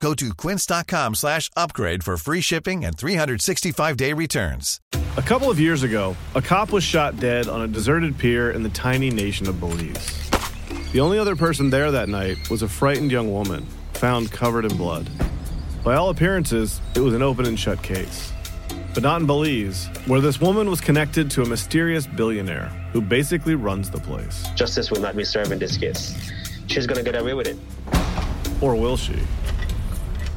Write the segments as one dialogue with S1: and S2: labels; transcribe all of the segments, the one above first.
S1: Go to quince.com slash upgrade for free shipping and 365-day returns.
S2: A couple of years ago, a cop was shot dead on a deserted pier in the tiny nation of Belize. The only other person there that night was a frightened young woman, found covered in blood. By all appearances, it was an open and shut case. But not in Belize, where this woman was connected to a mysterious billionaire who basically runs the place.
S3: Justice will not be served in this case. She's gonna get away with it.
S2: Or will she?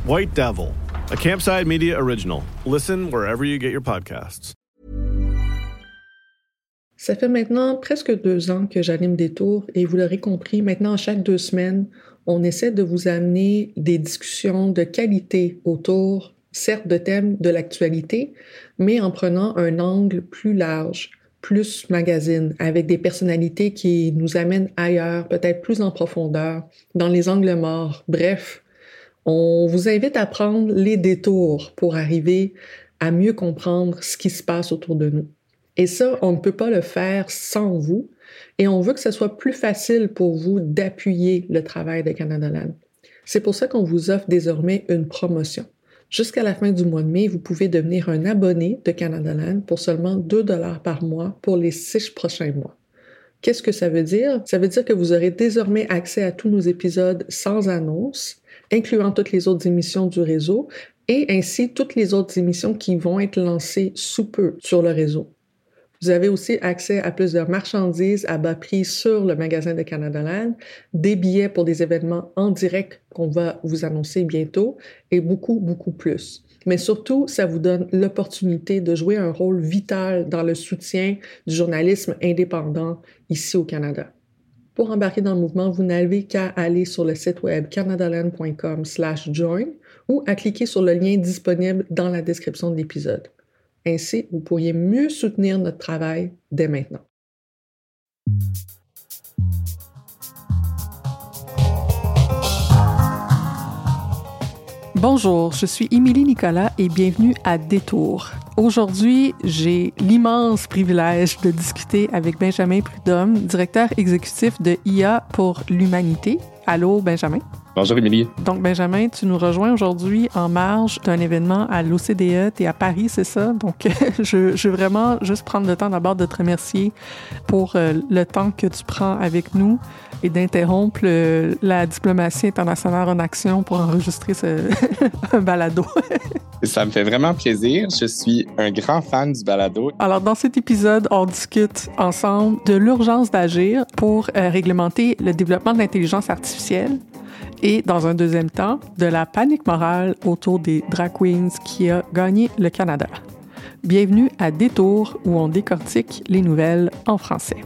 S2: White Devil, a Campside Media original. Listen wherever you get your podcasts.
S4: Ça fait maintenant presque deux ans que j'anime des tours et vous l'aurez compris, maintenant, chaque deux semaines, on essaie de vous amener des discussions de qualité autour, certes, de thèmes de l'actualité, mais en prenant un angle plus large, plus magazine, avec des personnalités qui nous amènent ailleurs, peut-être plus en profondeur, dans les angles morts. Bref, on vous invite à prendre les détours pour arriver à mieux comprendre ce qui se passe autour de nous. Et ça, on ne peut pas le faire sans vous. Et on veut que ce soit plus facile pour vous d'appuyer le travail de Canada Land. C'est pour ça qu'on vous offre désormais une promotion. Jusqu'à la fin du mois de mai, vous pouvez devenir un abonné de Canada Land pour seulement 2 dollars par mois pour les six prochains mois. Qu'est-ce que ça veut dire? Ça veut dire que vous aurez désormais accès à tous nos épisodes sans annonce, incluant toutes les autres émissions du réseau et ainsi toutes les autres émissions qui vont être lancées sous peu sur le réseau. Vous avez aussi accès à plus de marchandises à bas prix sur le magasin de Canada Land, des billets pour des événements en direct qu'on va vous annoncer bientôt et beaucoup, beaucoup plus. Mais surtout, ça vous donne l'opportunité de jouer un rôle vital dans le soutien du journalisme indépendant ici au Canada. Pour embarquer dans le mouvement, vous n'avez qu'à aller sur le site web canadaland.com/join ou à cliquer sur le lien disponible dans la description de l'épisode. Ainsi, vous pourriez mieux soutenir notre travail dès maintenant. Bonjour, je suis Émilie Nicolas et bienvenue à Détour. Aujourd'hui, j'ai l'immense privilège de discuter avec Benjamin Prudhomme, directeur exécutif de IA pour l'humanité. Allô, Benjamin?
S5: Bonjour, Émilie.
S4: Donc, Benjamin, tu nous rejoins aujourd'hui en marge d'un événement à l'OCDE. Tu es à Paris, c'est ça? Donc, je, je, veux vraiment juste prendre le temps d'abord de te remercier pour euh, le temps que tu prends avec nous et d'interrompre la diplomatie internationale en action pour enregistrer ce un balado.
S5: Ça me fait vraiment plaisir. Je suis un grand fan du balado.
S4: Alors, dans cet épisode, on discute ensemble de l'urgence d'agir pour euh, réglementer le développement de l'intelligence artificielle et, dans un deuxième temps, de la panique morale autour des drag queens qui a gagné le Canada. Bienvenue à Détour où on décortique les nouvelles en français.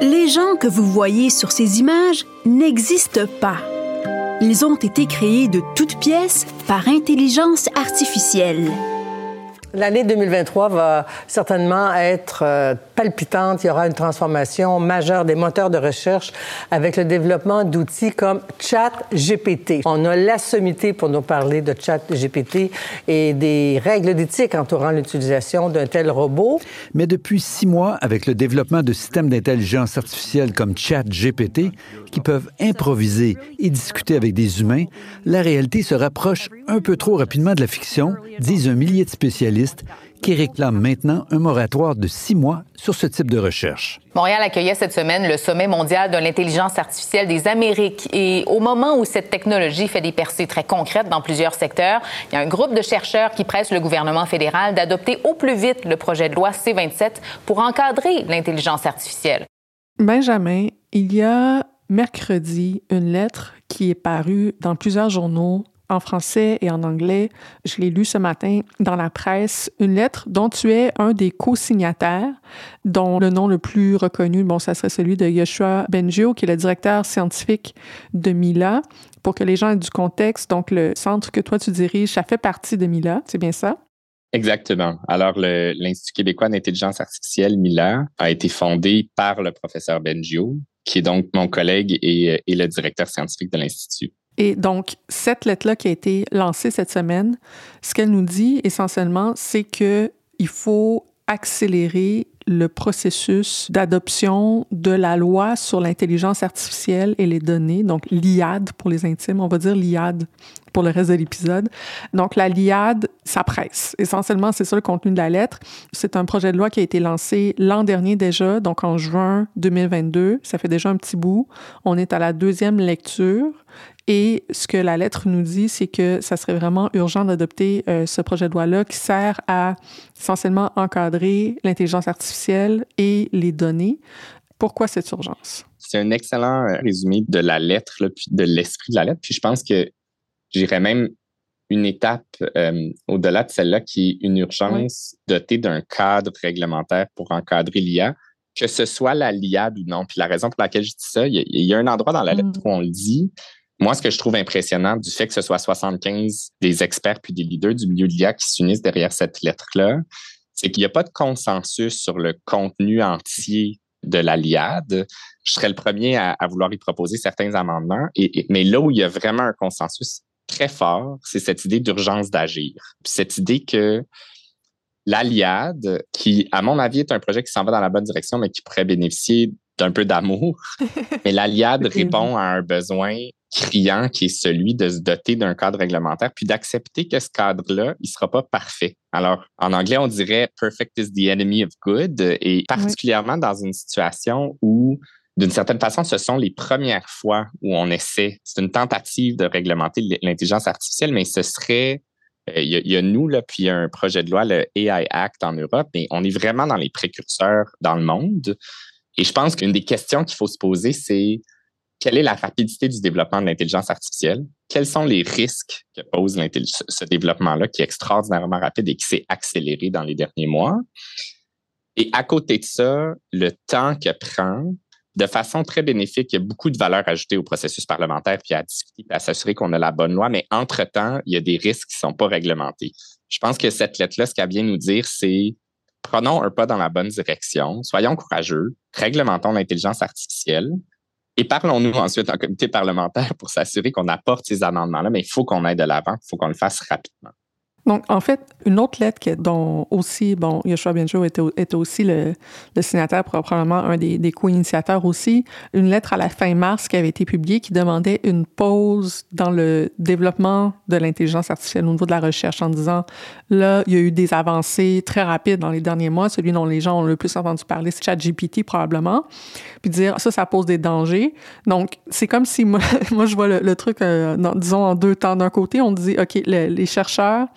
S6: Les gens que vous voyez sur ces images n'existent pas. Ils ont été créés de toutes pièces par intelligence artificielle.
S7: L'année 2023 va certainement être euh, palpitante. Il y aura une transformation majeure des moteurs de recherche avec le développement d'outils comme ChatGPT. On a la sommité pour nous parler de ChatGPT et des règles d'éthique entourant l'utilisation d'un tel robot.
S8: Mais depuis six mois, avec le développement de systèmes d'intelligence artificielle comme ChatGPT, qui peuvent improviser et discuter avec des humains, la réalité se rapproche un peu trop rapidement de la fiction, disent un millier de spécialistes qui réclament maintenant un moratoire de six mois sur ce type de recherche.
S9: Montréal accueillait cette semaine le sommet mondial de l'intelligence artificielle des Amériques. Et au moment où cette technologie fait des percées très concrètes dans plusieurs secteurs, il y a un groupe de chercheurs qui presse le gouvernement fédéral d'adopter au plus vite le projet de loi C-27 pour encadrer l'intelligence artificielle.
S4: Benjamin, il y a mercredi une lettre qui est parue dans plusieurs journaux en français et en anglais. Je l'ai lu ce matin dans la presse, une lettre dont tu es un des co-signataires, dont le nom le plus reconnu, bon, ça serait celui de Yoshua Bengio, qui est le directeur scientifique de Mila. Pour que les gens aient du contexte, donc le centre que toi tu diriges, ça fait partie de Mila, c'est bien ça?
S5: Exactement. Alors, l'Institut québécois d'intelligence artificielle, MILA, a été fondé par le professeur Bengio, qui est donc mon collègue et, et le directeur scientifique de l'Institut.
S4: Et donc, cette lettre-là qui a été lancée cette semaine, ce qu'elle nous dit essentiellement, c'est qu'il faut accélérer le processus d'adoption de la loi sur l'intelligence artificielle et les données, donc l'IAD pour les intimes, on va dire l'IAD pour le reste de l'épisode. Donc la LIAD, ça presse. Essentiellement, c'est ça le contenu de la lettre. C'est un projet de loi qui a été lancé l'an dernier déjà, donc en juin 2022. Ça fait déjà un petit bout. On est à la deuxième lecture. Et ce que la lettre nous dit, c'est que ça serait vraiment urgent d'adopter euh, ce projet de loi-là qui sert à essentiellement encadrer l'intelligence artificielle et les données. Pourquoi cette urgence?
S5: C'est un excellent euh, résumé de la lettre, puis de l'esprit de la lettre. Puis je pense que j'irais même une étape euh, au-delà de celle-là qui est une urgence dotée d'un cadre réglementaire pour encadrer l'IA, que ce soit la LIAD ou non. Puis la raison pour laquelle je dis ça, il y, a, un endroit dans la lettre mm. où on le dit, moi, ce que je trouve impressionnant du fait que ce soit 75 des experts puis des leaders du milieu de l'IA qui s'unissent derrière cette lettre-là, c'est qu'il n'y a pas de consensus sur le contenu entier de la LIAD. Je serais le premier à, vouloir y proposer certains amendements. Et, mais là où il y a vraiment un consensus très fort, c'est cette idée d'urgence d'agir. cette idée que l'Aliad, qui, à mon avis, est un projet qui s'en va dans la bonne direction, mais qui pourrait bénéficier d'un peu d'amour. mais l'Aliad répond à un besoin criant qui est celui de se doter d'un cadre réglementaire, puis d'accepter que ce cadre-là, il sera pas parfait. Alors, en anglais, on dirait perfect is the enemy of good, et particulièrement dans une situation où d'une certaine façon, ce sont les premières fois où on essaie. C'est une tentative de réglementer l'intelligence artificielle, mais ce serait euh, il y, a, nous, là, puis un projet de loi, le AI Act en Europe, mais on est vraiment dans les précurseurs dans le monde. Et je pense qu'une des questions qu'il faut se poser, c'est quelle est la rapidité du développement de l'intelligence artificielle? Quels sont les risques que pose ce développement-là qui est extraordinairement rapide et qui s'est accéléré dans les derniers mois? Et à côté de ça, le temps que prend de façon très bénéfique, il y a beaucoup de valeur ajoutée au processus parlementaire, puis à discuter, à s'assurer qu'on a la bonne loi, mais entre-temps, il y a des risques qui ne sont pas réglementés. Je pense que cette lettre-là, ce qu'elle vient nous dire, c'est prenons un pas dans la bonne direction, soyons courageux, réglementons l'intelligence artificielle, et parlons-nous ensuite en comité parlementaire pour s'assurer qu'on apporte ces amendements-là, mais il faut qu'on aille de l'avant, il faut qu'on le fasse rapidement.
S4: Donc, en fait, une autre lettre dont aussi, bon, Yoshua Benjo était, était aussi le, le, signataire, probablement un des, des co-initiateurs aussi, une lettre à la fin mars qui avait été publiée qui demandait une pause dans le développement de l'intelligence artificielle au niveau de la recherche en disant, là, il y a eu des avancées très rapides dans les derniers mois. Celui dont les gens ont le plus entendu parler, c'est ChatGPT probablement. Puis dire, ça, ça pose des dangers. Donc, c'est comme si moi, moi je vois le, truc, euh, disons, en deux temps. D'un côté, on dit, OK, les chercheurs,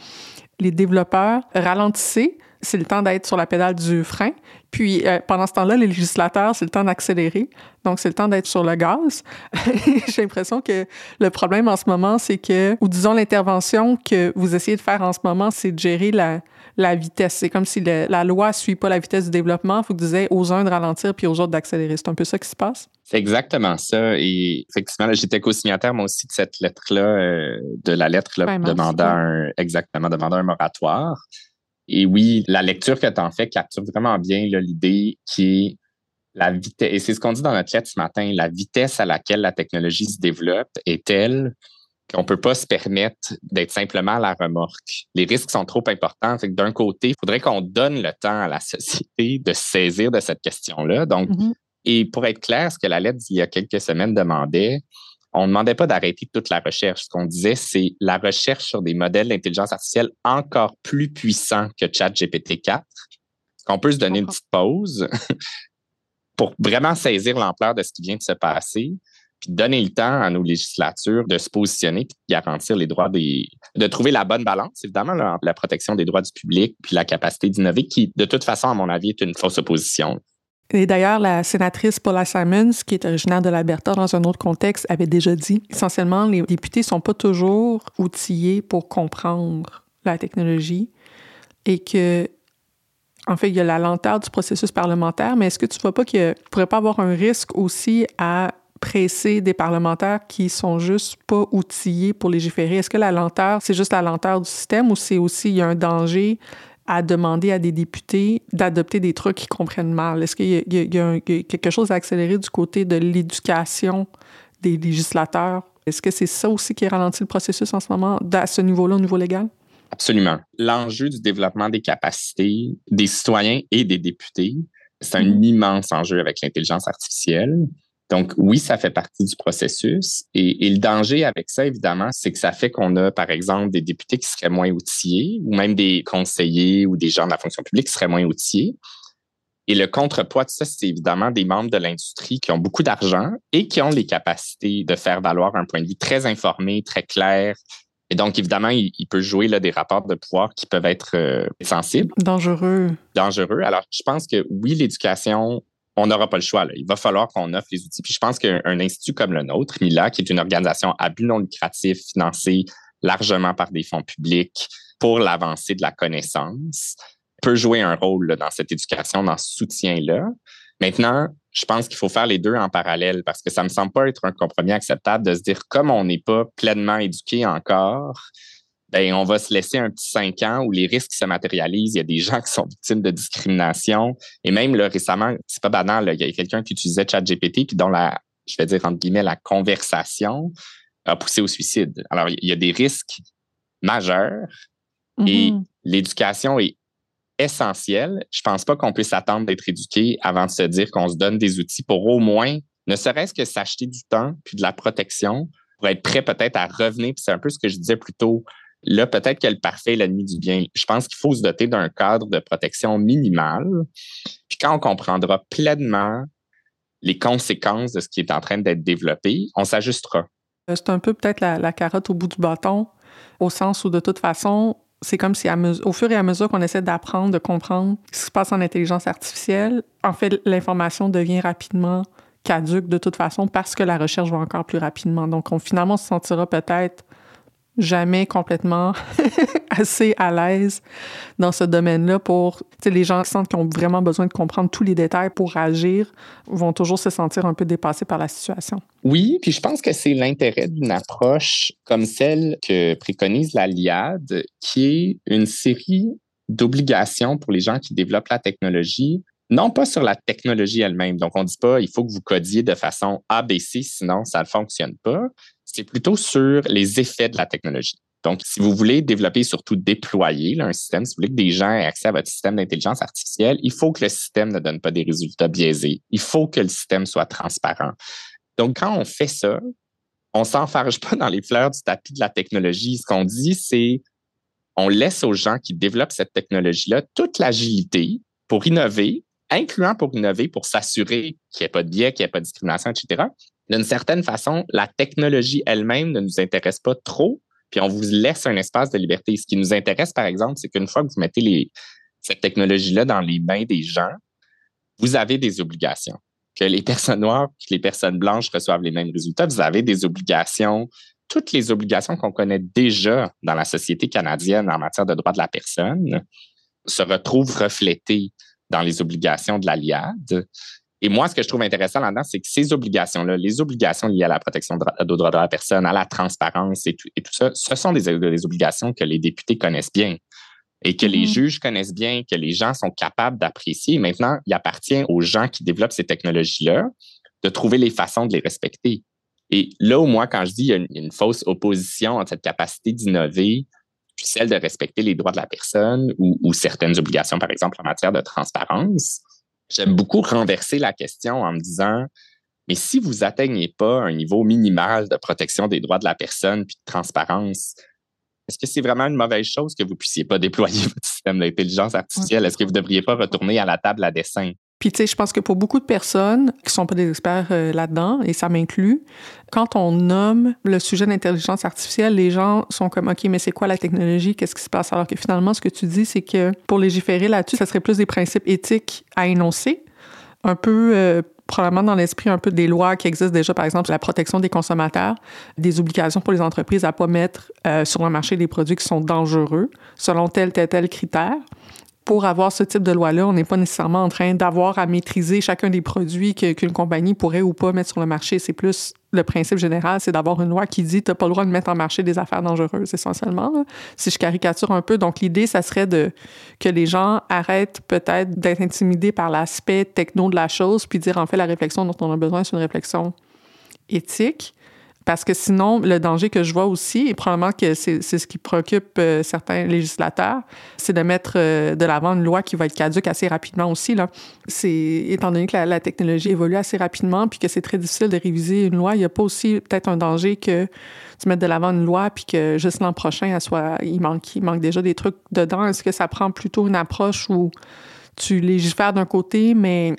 S4: les développeurs ralentissaient. C'est le temps d'être sur la pédale du frein. Puis euh, pendant ce temps-là, les législateurs, c'est le temps d'accélérer. Donc, c'est le temps d'être sur le gaz. J'ai l'impression que le problème en ce moment, c'est que, ou disons l'intervention que vous essayez de faire en ce moment, c'est de gérer la, la vitesse. C'est comme si la loi ne suit pas la vitesse du développement. Il faut que vous disiez aux uns de ralentir puis aux autres d'accélérer. C'est un peu ça qui se passe?
S5: C'est exactement ça. Et effectivement, j'étais co-signataire, moi aussi, de cette lettre-là, euh, de la lettre là, demandant un, exactement, demandant un moratoire. Et oui, la lecture que tu en fais capture vraiment bien l'idée qui est la vitesse, et c'est ce qu'on dit dans notre lettre ce matin, la vitesse à laquelle la technologie se développe est telle qu'on ne peut pas se permettre d'être simplement à la remorque. Les risques sont trop importants. Fait que d'un côté, il faudrait qu'on donne le temps à la société de saisir de cette question-là. Donc, mm-hmm. et pour être clair, ce que la lettre il y a quelques semaines demandait, on ne demandait pas d'arrêter toute la recherche. Ce qu'on disait, c'est la recherche sur des modèles d'intelligence artificielle encore plus puissants que ChatGPT 4. Qu'on peut se donner une petite pause pour vraiment saisir l'ampleur de ce qui vient de se passer puis donner le temps à nos législatures de se positionner puis de garantir les droits des. de trouver la bonne balance, évidemment, la protection des droits du public puis la capacité d'innover, qui, de toute façon, à mon avis, est une fausse opposition.
S4: Et d'ailleurs, la sénatrice Paula Simons, qui est originaire de l'Alberta dans un autre contexte, avait déjà dit essentiellement, les députés sont pas toujours outillés pour comprendre la technologie et que, en fait, il y a la lenteur du processus parlementaire, mais est-ce que tu vois pas qu'il ne pourrait pas avoir un risque aussi à presser des parlementaires qui sont juste pas outillés pour légiférer? Est-ce que la lenteur, c'est juste la lenteur du système ou c'est aussi, il y a un danger à demander à des députés d'adopter des trucs qu'ils comprennent mal? Est-ce qu'il y, a quelque chose à accélérer du côté de l'éducation des législateurs? Est-ce que c'est ça aussi qui ralentit le processus en ce moment, à ce niveau-là, au niveau légal?
S5: Absolument. L'enjeu du développement des capacités des citoyens et des députés, c'est un mm-hmm. immense enjeu avec l'intelligence artificielle. Donc, oui, ça fait partie du processus. Et, le danger avec ça, évidemment, c'est que ça fait qu'on a, par exemple, des députés qui seraient moins outillés, ou même des conseillers ou des gens de la fonction publique qui seraient moins outillés. Et le contrepoids de ça, c'est évidemment des membres de l'industrie qui ont beaucoup d'argent et qui ont les capacités de faire valoir un point de vue très informé, très clair. Et donc, évidemment, il, peut jouer là, des rapports de pouvoir qui peuvent être euh, sensibles.
S4: Dangereux.
S5: Dangereux. Alors, je pense que oui, l'éducation on n'aura pas le choix. Là. Il va falloir qu'on offre les outils. Puis je pense qu'un institut comme le nôtre, MILA, qui est une organisation à but non lucratif, financée largement par des fonds publics pour l'avancée de la connaissance, peut jouer un rôle dans cette éducation, dans ce soutien-là. Maintenant, je pense qu'il faut faire les deux en parallèle parce que ça me semble pas être un compromis acceptable de se dire comme on n'est pas pleinement éduqué encore, ben, on va se laisser un petit cinq ans où les risques se matérialisent. Il y a des gens qui sont victimes de discrimination. Et même là, récemment, c'est pas banal, il y a quelqu'un qui utilisait ChatGPT puis dont la, je vais dire entre guillemets, la conversation a poussé au suicide. Alors, il y a des risques majeurs et mm-hmm. l'éducation est essentielle. Je pense pas qu'on puisse attendre d'être éduqué avant de se dire qu'on se donne des outils pour au moins, ne serait-ce que s'acheter du temps puis de la protection pour être prêt peut-être à revenir. c'est un peu ce que je disais plus tôt Là, peut-être que le parfait est l'ennemi du bien. Je pense qu'il faut se doter d'un cadre de protection minimal. Puis quand on comprendra pleinement les conséquences de ce qui est en train d'être développé, on s'ajustera.
S4: Euh, c'est un peu peut-être la, carotte au bout du bâton, au sens où de toute façon, c'est comme si au fur et à mesure qu'on essaie d'apprendre, de comprendre ce qui se passe en intelligence artificielle, en fait, l'information devient rapidement caduque de toute façon parce que la recherche va encore plus rapidement. Donc, on, finalement, on se sentira peut-être jamais complètement assez à l'aise dans ce domaine-là pour les gens qui sentent qu'ils ont vraiment besoin de comprendre tous les détails pour agir vont toujours se sentir un peu dépassés par la situation.
S5: Oui, puis je pense que c'est l'intérêt d'une approche comme celle que préconise la LIAD, qui est une série d'obligations pour les gens qui développent la technologie non pas sur la technologie elle-même. Donc, on ne dit pas il faut que vous codiez de façon ABC, sinon ça ne fonctionne pas, c'est plutôt sur les effets de la technologie. Donc, si vous voulez développer, surtout déployer un système, si vous voulez que des gens aient accès à votre système d'intelligence artificielle, il faut que le système ne donne pas des résultats biaisés. Il faut que le système soit transparent. Donc, quand on fait ça, on s'enfarge pas dans les fleurs du tapis de la technologie. Ce qu'on dit, c'est on laisse aux gens qui développent cette technologie-là toute l'agilité pour innover, incluant pour innover, pour s'assurer qu'il n'y ait pas de biais, qu'il n'y ait pas de discrimination, etc d'une certaine façon, la technologie elle-même ne nous intéresse pas trop, puis on vous laisse un espace de liberté. Ce qui nous intéresse, par exemple, c'est qu'une fois que vous mettez cette technologie-là dans les mains des gens, vous avez des obligations. Que les personnes noires, que les personnes blanches reçoivent les mêmes résultats, vous avez des obligations, toutes les obligations qu'on connaît déjà dans la société canadienne en matière de droits de la personne se retrouvent reflétées dans les obligations de l'ALIAD. Et moi, ce que je trouve intéressant là-dedans, c'est que ces obligations-là, les obligations liées à la protection des droits de la personne, à la transparence et tout, ça, ce sont des, obligations que les députés connaissent bien et que les mm-hmm. juges connaissent bien, que les gens sont capables d'apprécier. Maintenant, il appartient aux gens qui développent ces technologies-là de trouver les façons de les respecter. Et là où moi, quand je dis qu'il y a une, une fausse opposition entre cette capacité d'innover puis celle de respecter les droits de la personne ou, ou certaines obligations, par exemple, en matière de transparence, J'aime beaucoup renverser la question en me disant, mais si vous atteignez pas un niveau minimal de protection des droits de la personne puis de transparence, est-ce que c'est vraiment une mauvaise chose que vous puissiez pas déployer votre système d'intelligence artificielle? Est-ce que vous ne devriez pas retourner à la table à dessin?
S4: Puis, tu sais, je pense que pour beaucoup de personnes qui sont pas des experts euh, là-dedans, et ça m'inclut, quand on nomme le sujet d'intelligence artificielle, les gens sont comme, OK, mais c'est quoi la technologie? Qu'est-ce qui se passe? Alors que finalement, ce que tu dis, c'est que pour légiférer là-dessus, ça serait plus des principes éthiques à énoncer un peu euh, probablement dans l'esprit un peu des lois qui existent déjà, par exemple la protection des consommateurs, des obligations pour les entreprises à pas mettre euh, sur le marché des produits qui sont dangereux selon tel, tel, tel critère pour avoir ce type de loi-là, on n'est pas nécessairement en train d'avoir à maîtriser chacun des produits qu'une compagnie pourrait ou pas mettre sur le marché. C'est plus le principe général, c'est d'avoir une loi qui dit tu n'as pas le droit de mettre en marché des affaires dangereuses, essentiellement. Si je caricature un peu, donc l'idée, ça serait de que les gens arrêtent peut-être d'être intimidés par l'aspect techno de la chose, puis dire en fait la réflexion dont on a besoin, c'est une réflexion éthique parce que sinon, le danger que je vois aussi, et probablement que c'est ce qui préoccupe euh, certains législateurs, c'est de mettre euh, de l'avant une loi qui va être caduque assez rapidement aussi. Là. Étant donné que la, technologie évolue assez rapidement, puis que c'est très difficile de réviser une loi, il n'y a pas aussi peut-être un danger que tu mettes de l'avant une loi, puis que juste l'an prochain, elle soit, il, manque, il manque déjà des trucs dedans. Est-ce que ça prend plutôt une approche où tu légifères d'un côté, mais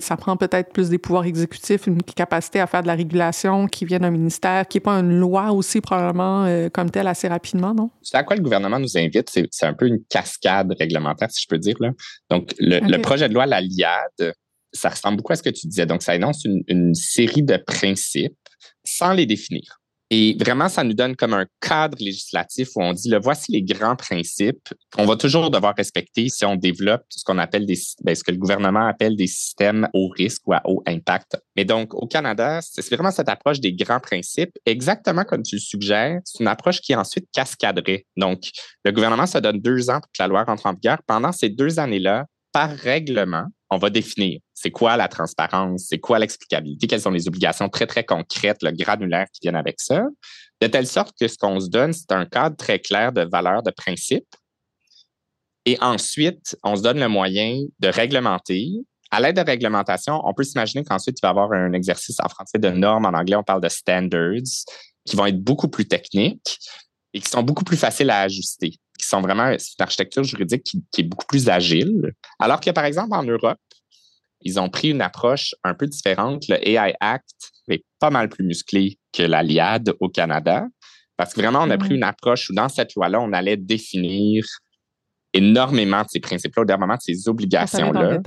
S4: ça prend peut-être plus des pouvoirs exécutifs, une capacité à faire de la régulation qui vient d'un ministère, qui n'est pas une loi aussi probablement euh, comme telle assez rapidement, non?
S5: C'est à quoi le gouvernement nous invite, c'est un peu une cascade réglementaire, si je peux dire. Là. Donc, le, projet de loi, la LIAD, ça ressemble beaucoup à ce que tu disais. Donc, ça énonce une série de principes sans les définir. Et vraiment, ça nous donne comme un cadre législatif où on dit, le voici les grands principes qu'on va toujours devoir respecter si on développe ce qu'on appelle des, ben, ce que le gouvernement appelle des systèmes haut risque ou à haut impact. Mais donc, au Canada, c'est vraiment cette approche des grands principes, exactement comme tu le suggères. C'est une approche qui est ensuite cascaderait. Donc, le gouvernement se donne deux ans pour que la loi rentre en vigueur. Pendant ces deux années-là, par règlement, on va définir c'est quoi la transparence, c'est quoi l'explicabilité, quelles sont les obligations très, très concrètes, le granulaire qui viennent avec ça, de telle sorte que ce qu'on se donne, c'est un cadre très clair de valeurs, de principes. Et ensuite, on se donne le moyen de réglementer. À l'aide de réglementation, on peut s'imaginer qu'ensuite, il va y avoir un exercice en français de normes, en anglais, on parle de standards, qui vont être beaucoup plus techniques et qui sont beaucoup plus faciles à ajuster qui sont vraiment une architecture juridique qui, est beaucoup plus agile. Alors que, par exemple, en Europe, ils ont pris une approche un peu différente. Le AI Act est pas mal plus musclé que la LIAD au Canada. Parce que vraiment, on a pris mm. une approche où dans cette loi-là, on allait définir énormément de ces principes-là, énormément de ces obligations-là.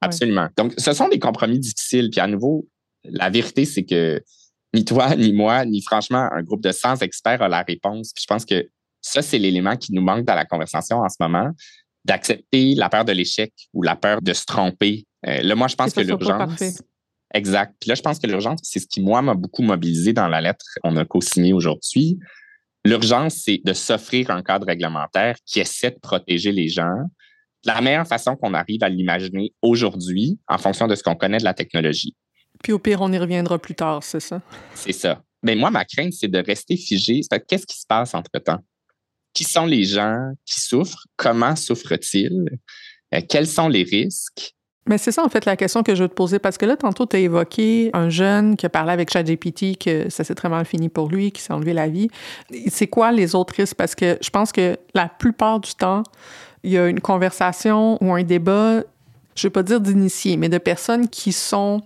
S5: Absolument. Donc, ce sont des compromis difficiles. Puis à nouveau, la vérité, c'est que ni toi, ni moi, ni franchement un groupe de 100 experts a la réponse. Puis je pense que ça, c'est l'élément qui nous manque dans la conversation en ce moment, d'accepter la peur de l'échec ou la peur de se tromper. Euh, là, moi, je pense que l'urgence. Exact. Puis là, je pense que l'urgence, c'est ce qui, moi, m'a beaucoup mobilisé dans la lettre qu'on a co-signée aujourd'hui. L'urgence, c'est de s'offrir un cadre réglementaire qui essaie de protéger les gens de la meilleure façon qu'on arrive à l'imaginer aujourd'hui en fonction de ce qu'on connaît de la technologie.
S4: Puis au pire, on y reviendra plus tard, c'est ça?
S5: C'est ça. Mais moi, ma crainte, c'est de rester figé. Qu'est-ce qui se passe entre-temps? Qui sont les gens qui souffrent, comment souffrent-ils, euh, quels sont les risques?
S4: Mais c'est ça, en fait, la question que je veux te poser, parce que là, tantôt, tu as évoqué un jeune qui a parlé avec ChatGPT, que ça s'est très mal fini pour lui, qui s'est enlevé la vie. C'est quoi les autres risques? Parce que je pense que la plupart du temps, il y a une conversation ou un débat, je ne veux pas dire d'initiés, mais de personnes qui sont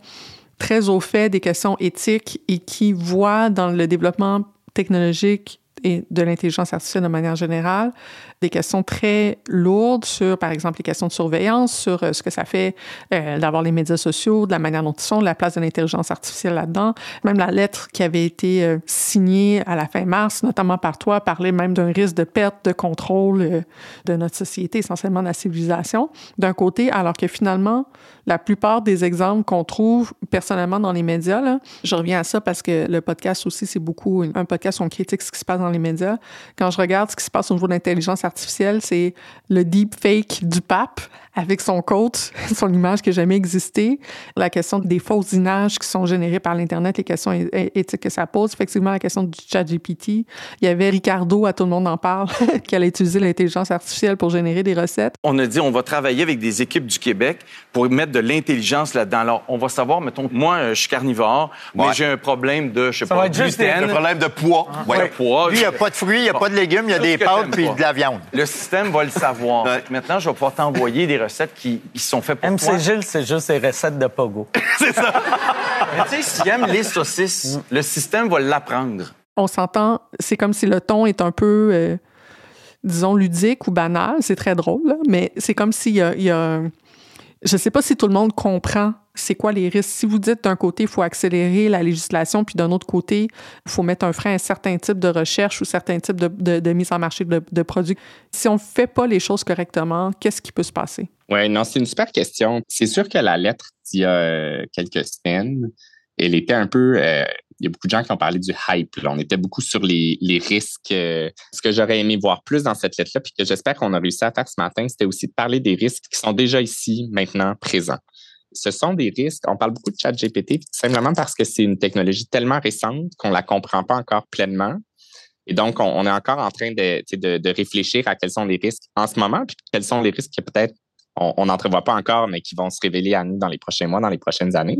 S4: très au fait des questions éthiques et qui voient dans le développement technologique et de l'intelligence artificielle de manière générale, des questions très lourdes sur, par exemple, les questions de surveillance, sur euh, ce que ça fait euh, d'avoir les médias sociaux, de la manière dont ils sont, de la place de l'intelligence artificielle là-dedans. Même la lettre qui avait été euh, signée à la fin mars, notamment par toi, parlait même d'un risque de perte de contrôle de notre société, essentiellement de la civilisation, d'un côté, alors que finalement, la plupart des exemples qu'on trouve personnellement dans les médias, là, je reviens à ça parce que le podcast aussi, c'est beaucoup un podcast où on critique ce qui se passe dans les médias. Quand je regarde ce qui se passe au niveau de l'intelligence artificielle, c'est le deep fake du pape avec son coach, son image qui n'a jamais existé, la question des fausses images qui sont générées par l'Internet, les questions éthiques que ça pose, effectivement la question du chat GPT. Il y avait Ricardo, à tout le monde en parle, qui allait ututilisé l'intelligence artificielle pour générer des recettes.
S10: On a dit on va travailler avec des équipes du Québec pour mettre de l'intelligence là-dedans. Alors, on va savoir, mettons, moi, euh, je suis carnivore, mais j'ai un problème de, je sais pas, gluten.
S11: Un problème de poids.
S10: Ouais. poids.
S11: Lui, il n'y a pas de fruits, il n'y a pas de légumes, il y a des pâtes puis de la viande.
S10: Le système va le savoir. Maintenant, je vais pouvoir t'envoyer des recettes qui, sont faites pour
S7: MC Gilles, c'est juste les recettes de Pogo.
S10: c'est ça. Mais tu sais, s'il aime les saucisses, mm. le système va l'apprendre.
S4: On s'entend, c'est comme si le ton est un peu, euh, disons, ludique ou banal. C'est très drôle, mais c'est comme s'il y a, Je ne sais pas si tout le monde comprend c'est quoi les risques. Si vous dites d'un côté, il faut accélérer la législation, puis d'un autre côté, il faut mettre un frein à un certain type de recherche ou certains types de, de, mise en marché de, produits, si on ne fait pas les choses correctement, qu'est-ce qui peut se passer?
S5: Oui, non, c'est une super question. C'est sûr que la lettre d'il y a quelques semaines, elle était un peu. Euh, y a beaucoup de gens qui ont parlé du hype. On était beaucoup sur les, risques. Euh, ce que j'aurais aimé voir plus dans cette lettre-là, puis que j'espère qu'on a réussi à faire ce matin, c'était aussi de parler des risques qui sont déjà ici, maintenant, présents. Ce sont des risques. On parle beaucoup de chat GPT simplement parce que c'est une technologie tellement récente qu'on la comprend pas encore pleinement. Et donc, on, est encore en train de, de, de, réfléchir à quels sont les risques en ce moment, puis quels sont les risques que peut-être on n'entrevoit pas encore, mais qui vont se révéler à nous dans les prochains mois, dans les prochaines années.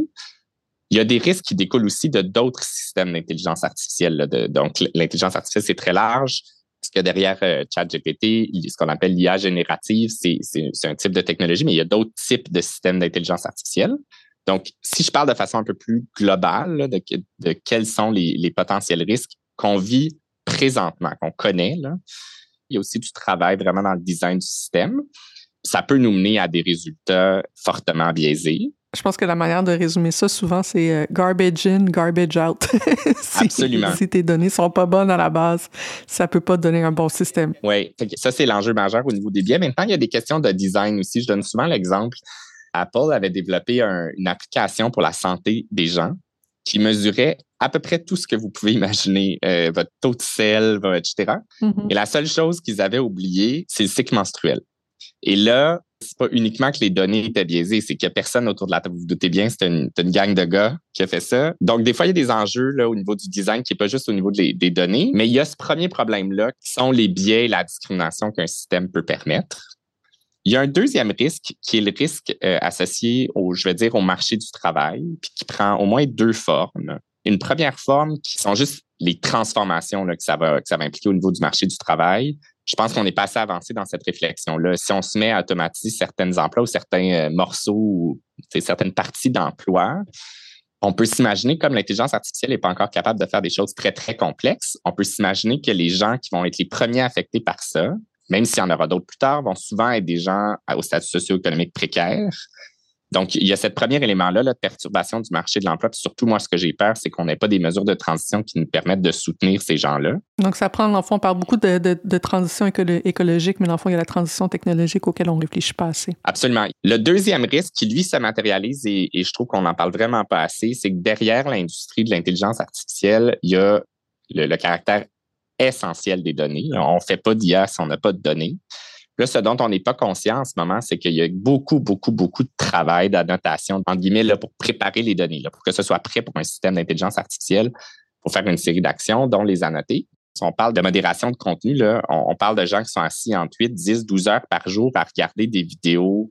S5: Il y a des risques qui découlent aussi de d'autres systèmes d'intelligence artificielle. donc, l'intelligence artificielle, c'est très large. Parce que derrière euh, ChatGPT, ce qu'on appelle l'IA générative, c'est un type de technologie, mais il y a d'autres types de systèmes d'intelligence artificielle. Donc, si je parle de façon un peu plus globale de, de, quels sont les, les potentiels risques qu'on vit présentement, qu'on connaît, là, il y a aussi du travail vraiment dans le design du système. Ça peut nous mener à des résultats fortement biaisés.
S4: Je pense que la manière de résumer ça souvent, c'est euh, garbage in, garbage out.
S5: si, Absolument.
S4: Si tes données sont pas bonnes à la base, ça peut pas te donner un bon système.
S5: Oui, ça c'est l'enjeu majeur au niveau des biais. Maintenant, il y a des questions de design aussi. Je donne souvent l'exemple. Apple avait développé une application pour la santé des gens qui mesurait à peu près tout ce que vous pouvez imaginer, euh, votre taux de sel, etc. Mm-hmm. Et la seule chose qu'ils avaient oublié, c'est le cycle menstruel. Et là, c'est pas uniquement que les données étaient biaisées, c'est qu'il n'y a personne autour de la table. Vous vous doutez bien, c'est une, gang de gars qui a fait ça. Donc, des fois, il y a des enjeux là, au niveau du design qui n'est pas juste au niveau des, données, mais il y a ce premier problème-là qui sont les biais et la discrimination qu'un système peut permettre. Il y a un deuxième risque qui est le risque euh, associé au, je vais dire, au marché du travail, puis qui prend au moins deux formes. Une première forme qui sont juste les transformations que, ça va, que ça va impliquer au niveau du marché du travail je pense qu'on n'est pas assez avancé dans cette réflexion-là. Si on se met à automatiser certains emplois ou certains euh, morceaux ou certaines parties d'emploi, on peut s'imaginer, comme l'intelligence artificielle n'est pas encore capable de faire des choses très, très complexes, on peut s'imaginer que les gens qui vont être les premiers affectés par ça, même s'il y en aura d'autres plus tard, vont souvent être des gens au statut socio-économique précaire, donc, il y a ce premier élément-là, la perturbation du marché de l'emploi. Puis surtout, moi, ce que j'ai peur, c'est qu'on n'ait pas des mesures de transition qui nous permettent de soutenir ces gens-là.
S4: Donc, ça prend, dans le fond, on parle beaucoup de, de, transition écologique, mais dans le fond, il y a la transition technologique auquel on ne réfléchit pas assez.
S5: Absolument. Le deuxième risque qui, lui, se matérialise, et, et je trouve qu'on n'en parle vraiment pas assez, c'est que derrière l'industrie de l'intelligence artificielle, il y a le, le caractère essentiel des données. On ne fait pas d'IA si on n'a pas de données. Là, ce dont on n'est pas conscient en ce moment, c'est qu'il y a beaucoup, beaucoup, beaucoup de travail d'annotation, entre guillemets, là, pour préparer les données, pour que ce soit prêt pour un système d'intelligence artificielle, pour faire une série d'actions, dont les annoter. Si on parle de modération de contenu, on, parle de gens qui sont assis entre 8, 10, 12 heures par jour à regarder des vidéos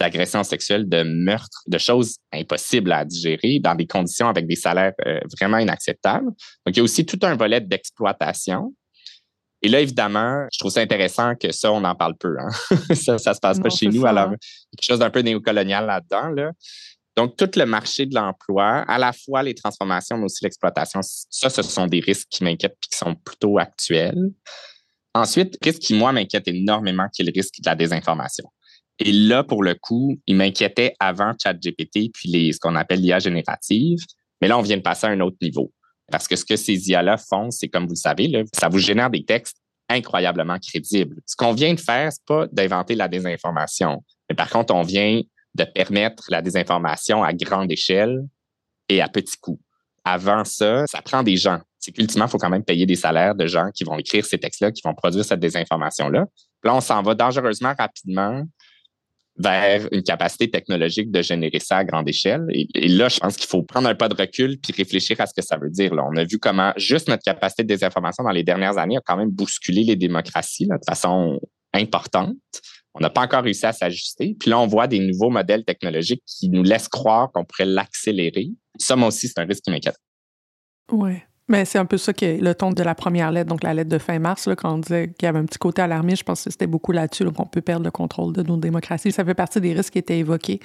S5: d'agression sexuelle, de meurtre, de choses impossibles à digérer dans des conditions avec des salaires euh, vraiment inacceptables. Donc, il y a aussi tout un volet d'exploitation et là, évidemment, je trouve ça intéressant que ça, on en parle peu. Hein? ça, ça se passe pas chez nous. Alors, quelque chose d'un peu néocolonial là-dedans. Là. Donc, tout le marché de l'emploi, à la fois les transformations, mais aussi l'exploitation, ça, ce sont des risques qui m'inquiètent et qui sont plutôt actuels. Ensuite, risque qui, moi, m'inquiète énormément, qui est le risque de la désinformation. Et là, pour le coup, il m'inquiétait avant ChatGPT, puis les, ce qu'on appelle l'IA générative. Mais là, on vient de passer à un autre niveau. Parce que ce que ces IA-là font, c'est comme vous le savez, là, ça vous génère des textes incroyablement crédibles. Ce qu'on vient de faire, c'est pas d'inventer la désinformation, mais par contre, on vient de permettre la désinformation à grande échelle et à petit coût. Avant ça, ça prend des gens. C'est qu'ultimement, il faut quand même payer des salaires de gens qui vont écrire ces textes-là, qui vont produire cette désinformation-là. Là, on s'en va dangereusement rapidement vers une capacité technologique de générer ça à grande échelle. Et, là, je pense qu'il faut prendre un pas de recul puis réfléchir à ce que ça veut dire. Là. On a vu comment juste notre capacité de désinformation dans les dernières années a quand même bousculé les démocraties de façon importante. On n'a pas encore réussi à s'ajuster. Puis là, on voit des nouveaux modèles technologiques qui nous laissent croire qu'on pourrait l'accélérer. Ça, moi aussi, c'est un risque qui m'inquiète.
S4: Oui. Mais c'est un peu ça qui est le ton de la première lettre, donc la lettre de fin mars, là, quand on disait qu'il y avait un petit côté alarmiste, je pense que c'était beaucoup là-dessus qu'on peut perdre le contrôle de nos démocraties. Ça fait partie des risques qui étaient évoqués.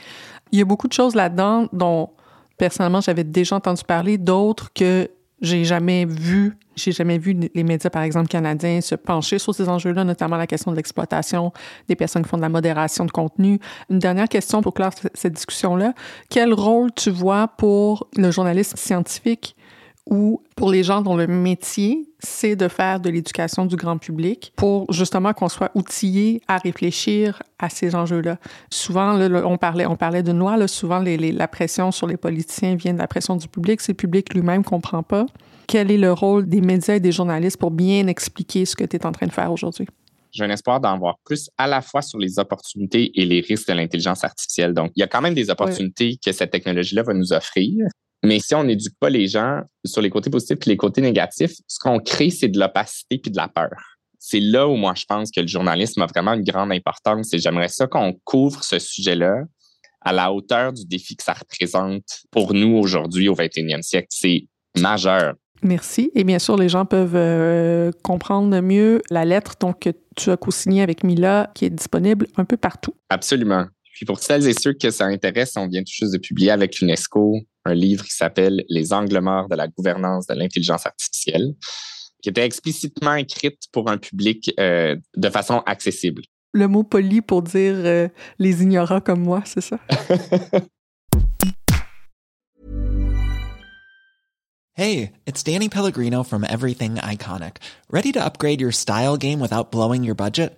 S4: Il y a beaucoup de choses là-dedans dont, personnellement, j'avais déjà entendu parler, d'autres que J'ai jamais vu, j'ai jamais vu les médias, par exemple, canadiens se pencher sur ces enjeux-là, notamment la question de l'exploitation des personnes qui font de la modération de contenu. Une dernière question pour clore cette discussion-là. Quel rôle tu vois pour le journalisme scientifique ou pour les gens dont le métier, c'est de faire de l'éducation du grand public pour justement qu'on soit outillé à réfléchir à ces enjeux-là. Souvent, là, on parlait, on parlait de loi, là, souvent les, les, la pression sur les politiciens vient de la pression du public, c'est le public lui-même comprend pas. Quel est le rôle des médias et des journalistes pour bien expliquer ce que tu es en train de faire aujourd'hui?
S5: J'ai un espoir d'en voir plus à la fois sur les opportunités et les risques de l'intelligence artificielle. Donc, il y a quand même des opportunités oui. que cette technologie-là va nous offrir. Mais si on n'éduque pas les gens sur les côtés positifs et les côtés négatifs, ce qu'on crée, c'est de l'opacité puis de la peur. C'est là où moi, je pense que le journalisme a vraiment une grande importance et j'aimerais ça qu'on couvre ce sujet-là à la hauteur du défi que ça représente pour nous aujourd'hui au 21e siècle. C'est majeur.
S4: Merci. Et bien sûr, les gens peuvent euh, comprendre mieux la lettre donc, que tu as co-signée avec Mila, qui est disponible un peu partout.
S5: Absolument. Puis pour celles et ceux que ça intéresse, on vient tout juste de publier avec l'UNESCO un livre qui s'appelle Les angles morts de la gouvernance de l'intelligence artificielle, qui était explicitement écrite pour un public euh, de façon accessible.
S4: Le mot poli pour dire euh, les ignorants comme moi, c'est ça?
S12: hey, it's Danny Pellegrino from Everything Iconic. Ready to upgrade your style game without blowing your budget?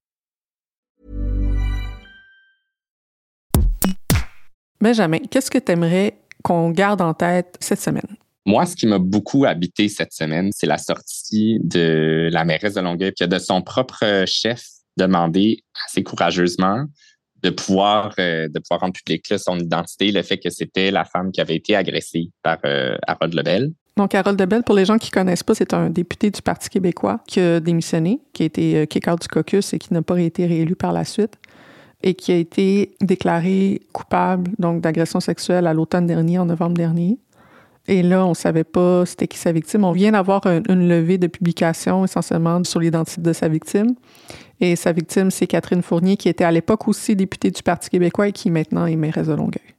S4: Benjamin, qu'est-ce que tu aimerais qu'on garde en tête cette semaine?
S5: Moi, ce qui m'a beaucoup habité cette semaine, c'est la sortie de la mairesse de Longueuil qui a de son propre chef demandé assez courageusement de pouvoir, euh, de pouvoir rendre public là, son identité, le fait que c'était la femme qui avait été agressée par euh, Harold Lebel.
S4: Donc, Harold Lebel, pour les gens qui ne connaissent pas, c'est un député du Parti québécois qui a démissionné, qui a été euh, kick-out du caucus et qui n'a pas été réélu par la suite et qui a été déclaré coupable donc d'agression sexuelle à l'automne dernier, en novembre dernier. Et là, on ne savait pas c'était qui sa victime. On vient d'avoir une, levée de publication essentiellement sur l'identité de sa victime. Et sa victime, c'est Catherine Fournier, qui était à l'époque aussi députée du Parti québécois et qui maintenant est mairesse de Longueuil.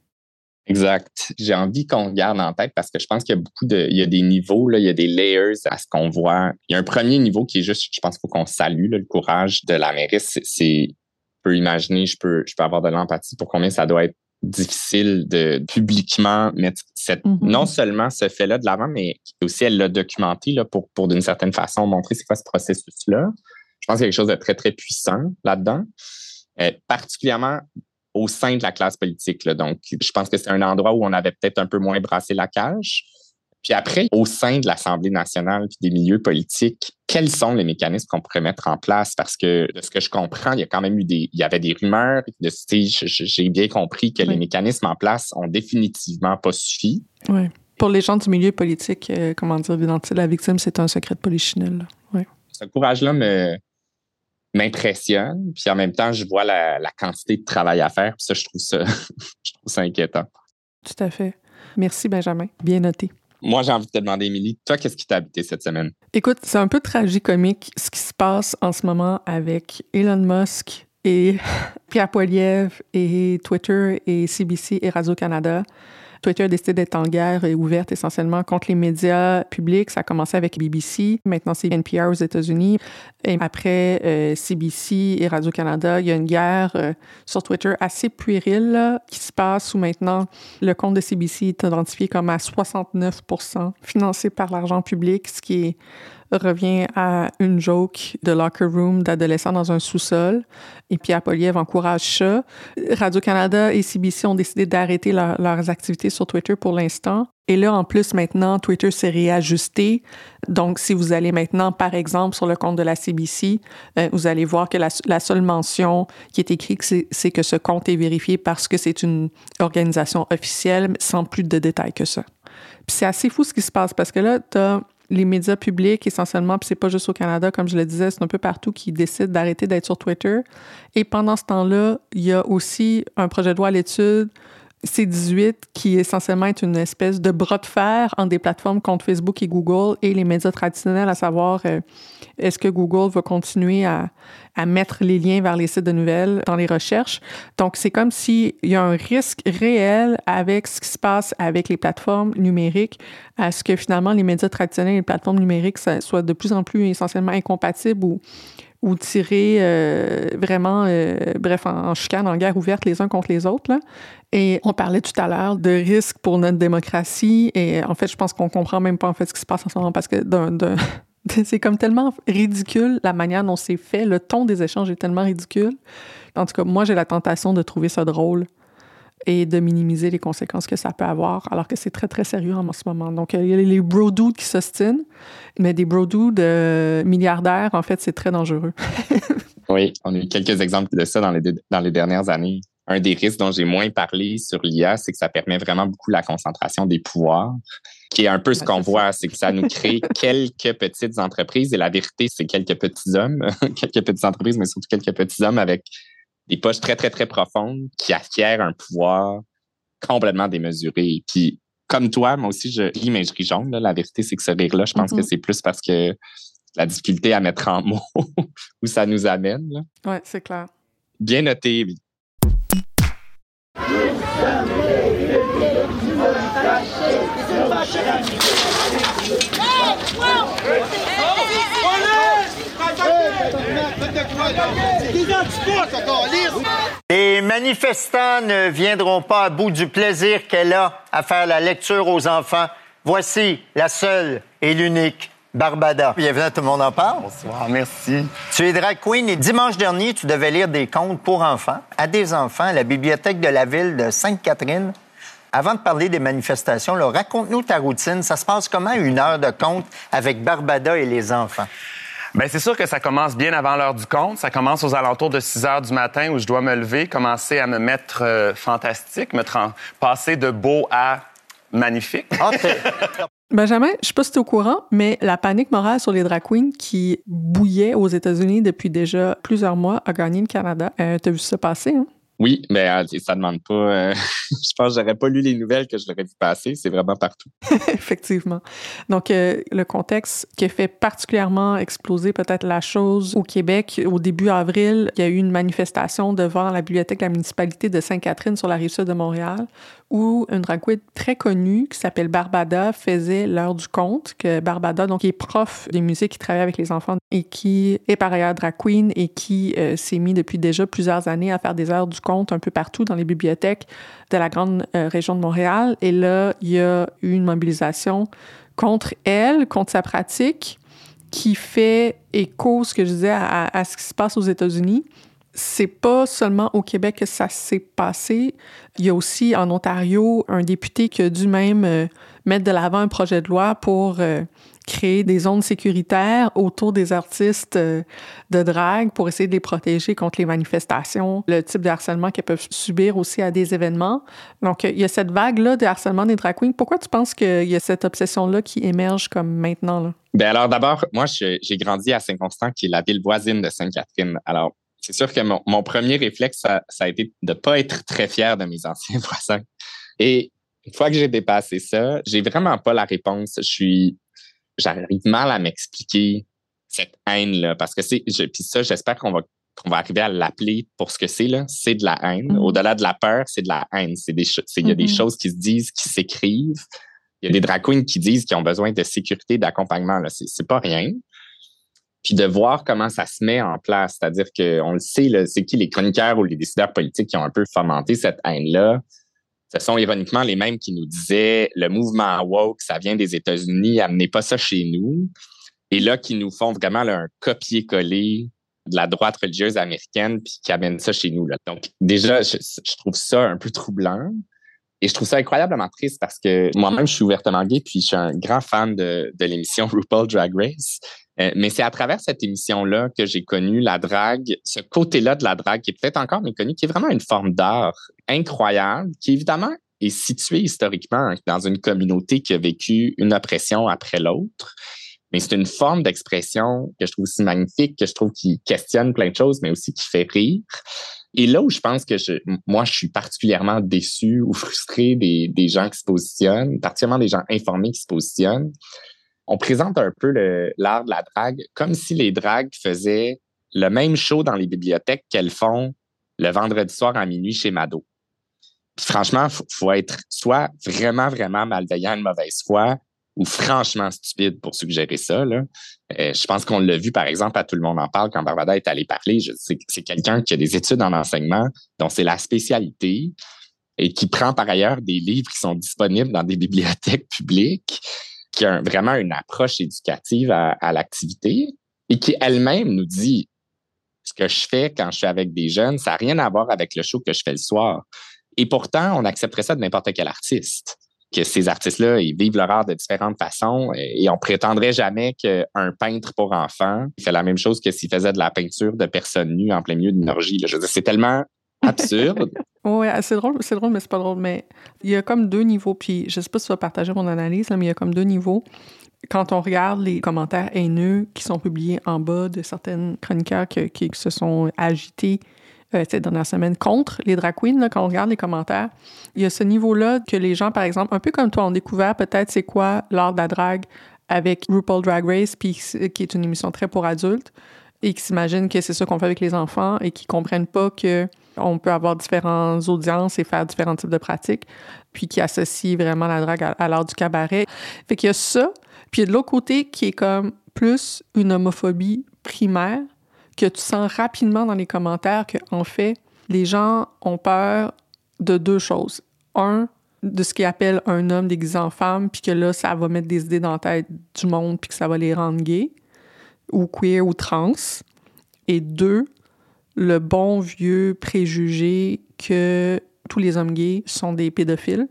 S5: Exact. J'ai envie qu'on garde en tête parce que je pense qu'il y a beaucoup de, il y a des niveaux, là, il y a des layers à ce qu'on voit. Il y a un premier niveau qui est juste, je pense qu'il faut qu'on salue le courage de la mairesse. C'est, peux imaginer, je peux, je peux avoir de l'empathie pour combien ça doit être difficile de publiquement mettre cette, mm -hmm. non seulement ce fait-là de l'avant, mais aussi elle l'a documenté là, pour, pour d'une certaine façon montrer c'est quoi ce processus-là. Je pense qu'il y a quelque chose de très, très puissant là-dedans, euh, particulièrement au sein de la classe politique. Là. Donc, je pense que c'est un endroit où on avait peut-être un peu moins brassé la cage. Puis après, au sein de l'Assemblée nationale puis des milieux politiques, quels sont les mécanismes qu'on pourrait mettre en place? Parce que de ce que je comprends, il y a quand même eu des, il y avait des rumeurs. De, j'ai bien compris que oui. les mécanismes en place ont définitivement pas suffi.
S4: Oui. Pour les gens du milieu politique, euh, comment dire, la victime, c'est un secret de polichinelle. Oui.
S5: Ce courage-là me, m'impressionne. Puis en même temps, je vois la, la, quantité de travail à faire. Puis ça, je trouve ça, je trouve ça inquiétant.
S4: Tout à fait. Merci, Benjamin. Bien noté.
S5: Moi, j'ai envie de te demander, Émilie, toi, qu'est-ce qui t'a habité cette semaine?
S4: Écoute, c'est un peu tragicomique ce qui se passe en ce moment avec Elon Musk et Pierre Poilievre et Twitter et CBC et Radio-Canada. Twitter a décidé d'être en guerre et ouverte essentiellement contre les médias publics. Ça a commencé avec BBC. Maintenant, c'est NPR aux États-Unis. Et après euh, CBC et Radio-Canada, il y a une guerre euh, sur Twitter assez puérile qui se passe où maintenant le compte de CBC est identifié comme à 69% financé par l'argent public, ce qui est revient à une joke de locker room d'adolescents dans un sous-sol. Et Pierre Poliev encourage ça. Radio-Canada et CBC ont décidé d'arrêter leur, leurs activités sur Twitter pour l'instant. Et là, en plus, maintenant, Twitter s'est réajusté. Donc, si vous allez maintenant, par exemple, sur le compte de la CBC, euh, vous allez voir que la, la, seule mention qui est écrite, c'est que ce compte est vérifié parce que c'est une organisation officielle, sans plus de détails que ça. Puis c'est assez fou ce qui se passe parce que là, tu as les médias publics essentiellement, puis c'est pas juste au Canada, comme je le disais, c'est un peu partout qui décident d'arrêter d'être sur Twitter. Et pendant ce temps-là, il y a aussi un projet de loi à l'étude C18 qui essentiellement est une espèce de bras de fer entre des plateformes contre Facebook et Google et les médias traditionnels, à savoir euh, est-ce que Google va continuer à, à, mettre les liens vers les sites de nouvelles dans les recherches? Donc, c'est comme s'il y a un risque réel avec ce qui se passe avec les plateformes numériques, à ce que finalement les médias traditionnels et les plateformes numériques soient de plus en plus essentiellement incompatibles ou ou tirer euh, vraiment, euh, bref, en, chicane, en guerre ouverte les uns contre les autres. Là. Et on parlait tout à l'heure de risques pour notre démocratie. Et en fait, je pense qu'on comprend même pas en fait ce qui se passe en ce moment parce que c'est comme tellement ridicule la manière dont c'est fait. Le ton des échanges est tellement ridicule. En tout cas, moi, j'ai la tentation de trouver ça drôle et de minimiser les conséquences que ça peut avoir, alors que c'est très, très sérieux en ce moment. Donc, il y a les bro dudes qui s'ostinent, mais des bro dudes euh, milliardaires, en fait, c'est très dangereux.
S5: oui, on a eu quelques exemples de ça dans les, dans les dernières années. Un des risques dont j'ai moins parlé sur l'IA, c'est que ça permet vraiment beaucoup la concentration des pouvoirs, qui est un peu ce qu'on voit, c'est que ça nous crée quelques petites entreprises, et la vérité, c'est quelques petits hommes, quelques petites entreprises, mais surtout quelques petits hommes avec des poches très, très, très profondes qui acquièrent un pouvoir complètement démesuré. Puis, comme toi, moi aussi, je lis je jaune. La vérité, c'est que ce rire-là, je pense que mm-hmm. c'est plus parce que la difficulté à mettre en mots où ça nous amène.
S4: Oui, c'est clair.
S5: Bien noté.
S11: Les manifestants ne viendront pas à bout du plaisir qu'elle a à faire la lecture aux enfants. Voici la seule et l'unique Barbada. Bienvenue à Tout le monde en parle.
S13: Bonsoir, merci.
S11: Tu es drag queen et dimanche dernier, tu devais lire des contes pour enfants à des enfants à la bibliothèque de la ville de Sainte-Catherine. Avant de parler des manifestations, raconte-nous ta routine. Ça se passe comment une heure de conte avec Barbada et les enfants?
S13: Bien, c'est sûr que ça commence bien avant l'heure du compte. Ça commence aux alentours de 6 heures du matin où je dois me lever, commencer à me mettre euh, fantastique, me passer de beau à magnifique.
S4: Benjamin, je sais pas si tu es au courant, mais la panique morale sur les drag queens qui bouillait aux États-Unis depuis déjà plusieurs mois a gagné le Canada. Euh, tu as vu ça passer, hein?
S5: Oui, mais euh, ça demande pas. Euh, je pense que j'aurais pas lu les nouvelles que je l'aurais vu passer. C'est vraiment partout.
S4: Effectivement. Donc, euh, le contexte qui a fait particulièrement exploser peut-être la chose au Québec, au début avril, il y a eu une manifestation devant la bibliothèque de la municipalité de Sainte-Catherine sur la rive sud de Montréal, où une drag très connue qui s'appelle Barbada faisait l'heure du conte. Que Barbada, donc, est prof des musiques, qui travaille avec les enfants et qui est par ailleurs drag queen et qui s'est mis depuis déjà plusieurs années à faire des heures du compte un peu partout dans les bibliothèques de la grande euh, région de Montréal. Et là, il y a eu une mobilisation contre elle, contre sa pratique, qui fait écho, ce que je disais, à, ce qui se passe aux États-Unis. C'est pas seulement au Québec que ça s'est passé. Il y a aussi en Ontario un député qui a dû même euh, mettre de l'avant un projet de loi pour euh, créer des zones sécuritaires autour des artistes euh, de drague pour essayer de les protéger contre les manifestations, le type de harcèlement qu'elles peuvent subir aussi à des événements. Donc, il y a cette vague-là de harcèlement des drag queens. Pourquoi tu penses qu'il y a cette obsession-là qui émerge comme maintenant? Là?
S5: Bien, alors d'abord, moi, j'ai grandi à Saint-Constant, qui est la ville voisine de Sainte-Catherine. Alors, c'est sûr que mon, premier réflexe, ça, ça, a été de ne pas être très fier de mes anciens voisins. Et une fois que j'ai dépassé ça, j'ai vraiment pas la réponse. Je suis j'arrive mal à m'expliquer cette haine-là. Parce que c'est. Puis ça, j'espère qu'on va, qu'on va arriver à l'appeler pour ce que c'est, là. C'est de la haine. Mm-hmm. Au-delà de la peur, c'est de la haine. C'est des, il y a des mm-hmm. choses qui se disent, qui s'écrivent. Il y a des drag queens qui disent qu'ils ont besoin de sécurité, d'accompagnement. Là. C'est, c'est pas rien. Puis de voir comment ça se met en place. C'est-à-dire qu'on le sait, là, c'est qui les chroniqueurs ou les décideurs politiques qui ont un peu fomenté cette haine-là? Ce sont ironiquement les mêmes qui nous disaient le mouvement woke, ça vient des États-Unis, amenez pas ça chez nous. Et là, qui nous font vraiment un copier-coller de la droite religieuse américaine, puis qui amènent ça chez nous. Là. Donc, déjà, je, trouve ça un peu troublant. Et je trouve ça incroyablement triste parce que moi-même, je suis ouvertement gay, puis je suis un grand fan de l'émission RuPaul Drag Race. Euh, mais c'est à travers cette émission-là que j'ai connu la drague, ce côté-là de la drague qui est peut-être encore méconnu, qui est vraiment une forme d'art incroyable, qui évidemment est située historiquement dans une communauté qui a vécu une oppression après l'autre. Mais c'est une forme d'expression que je trouve aussi magnifique, que je trouve qui questionne plein de choses, mais aussi qui fait rire. Et là où je pense que je, moi, je suis particulièrement déçu ou frustré des, des gens qui se positionnent, particulièrement des gens informés qui se positionnent, on présente un peu l'art de la drague comme si les dragues faisaient le même show dans les bibliothèques qu'elles font le vendredi soir à minuit chez Mado. Franchement, faut, faut être soit vraiment, vraiment malveillant, de mauvaise foi, ou franchement stupide pour suggérer ça. Là. Euh, je pense qu'on l'a vu, par exemple, à Tout le monde en parle quand Barbada est allé parler. C'est quelqu'un qui a des études en enseignement, dont c'est la spécialité, et qui prend par ailleurs des livres qui sont disponibles dans des bibliothèques publiques, qui a vraiment une approche éducative à, l'activité, et qui elle-même nous dit ce que je fais quand je suis avec des jeunes, ça n'a rien à voir avec le show que je fais le soir. Et pourtant, on accepterait ça de n'importe quel artiste que ces artistes-là, ils vivent leur art de différentes façons et on prétendrait jamais qu'un peintre pour enfants fait la même chose que s'il faisait de la peinture de personnes nues en plein milieu d'une orgie. Je veux dire, c'est tellement absurde.
S4: oui, c'est drôle, c'est drôle, mais c'est pas drôle. Mais il y a comme deux niveaux, puis je sais pas si tu vas partager mon analyse, mais il y a comme deux niveaux. Quand on regarde les commentaires haineux qui sont publiés en bas de certaines chroniqueurs qui se sont agités euh, cette dernière semaine contre les drag queens, là, quand on regarde les commentaires, il y a ce niveau-là que les gens, par exemple, un peu comme toi, ont découvert peut-être c'est quoi l'art de la drague avec RuPaul Drag Race, puis qui est une émission très pour adultes, et qui s'imaginent que c'est ça qu'on fait avec les enfants et qui comprennent pas que on peut avoir différentes audiences et faire différents types de pratiques, puis qui associent vraiment la drague à, l'art du cabaret. Fait qu'il y a ça, puis il de l'autre côté qui est comme plus une homophobie primaire, que tu sens rapidement dans les commentaires que, en fait, les gens ont peur de deux choses. Un, de ce qu'ils appellent un homme déguisé en femme, puis que là, ça va mettre des idées dans la tête du monde, puis que ça va les rendre gays, ou queer, ou trans. Et deux, le bon vieux préjugé que tous les hommes gays sont des pédophiles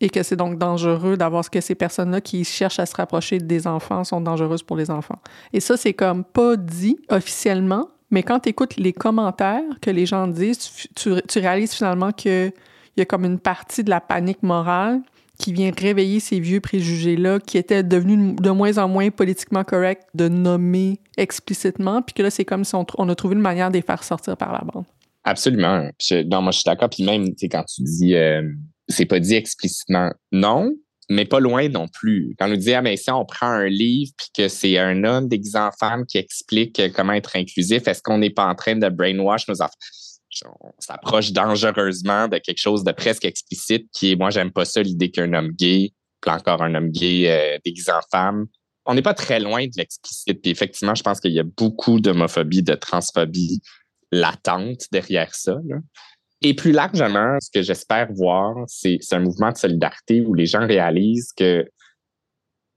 S4: et que c'est donc dangereux d'avoir ce que ces personnes-là qui cherchent à se rapprocher des enfants sont dangereuses pour les enfants. Et ça, c'est comme pas dit officiellement, mais quand tu écoutes les commentaires que les gens disent, tu, réalises finalement qu'il y a comme une partie de la panique morale qui vient réveiller ces vieux préjugés-là qui étaient devenus de moins en moins politiquement corrects de nommer explicitement, puis que là, c'est comme si on, a trouvé une manière de les faire sortir par la bande.
S5: Absolument. non, moi, je suis d'accord. Puis même, tu quand tu dis... Euh, c'est pas dit explicitement non, mais pas loin non plus. Quand on nous dit, ah, mais si on prend un livre puis que c'est un homme déguisé en femme qui explique comment être inclusif, est-ce qu'on n'est pas en train de brainwash nos enfants? On s'approche dangereusement de quelque chose de presque explicite qui est, moi, j'aime pas ça, l'idée qu'un homme gay, puis encore un homme gay euh, déguisé en femme. On n'est pas très loin de l'explicite. Puis effectivement, je pense qu'il y a beaucoup d'homophobie, de transphobie latente derrière ça. Et plus largement, ce que j'espère voir, c'est un mouvement de solidarité où les gens réalisent que,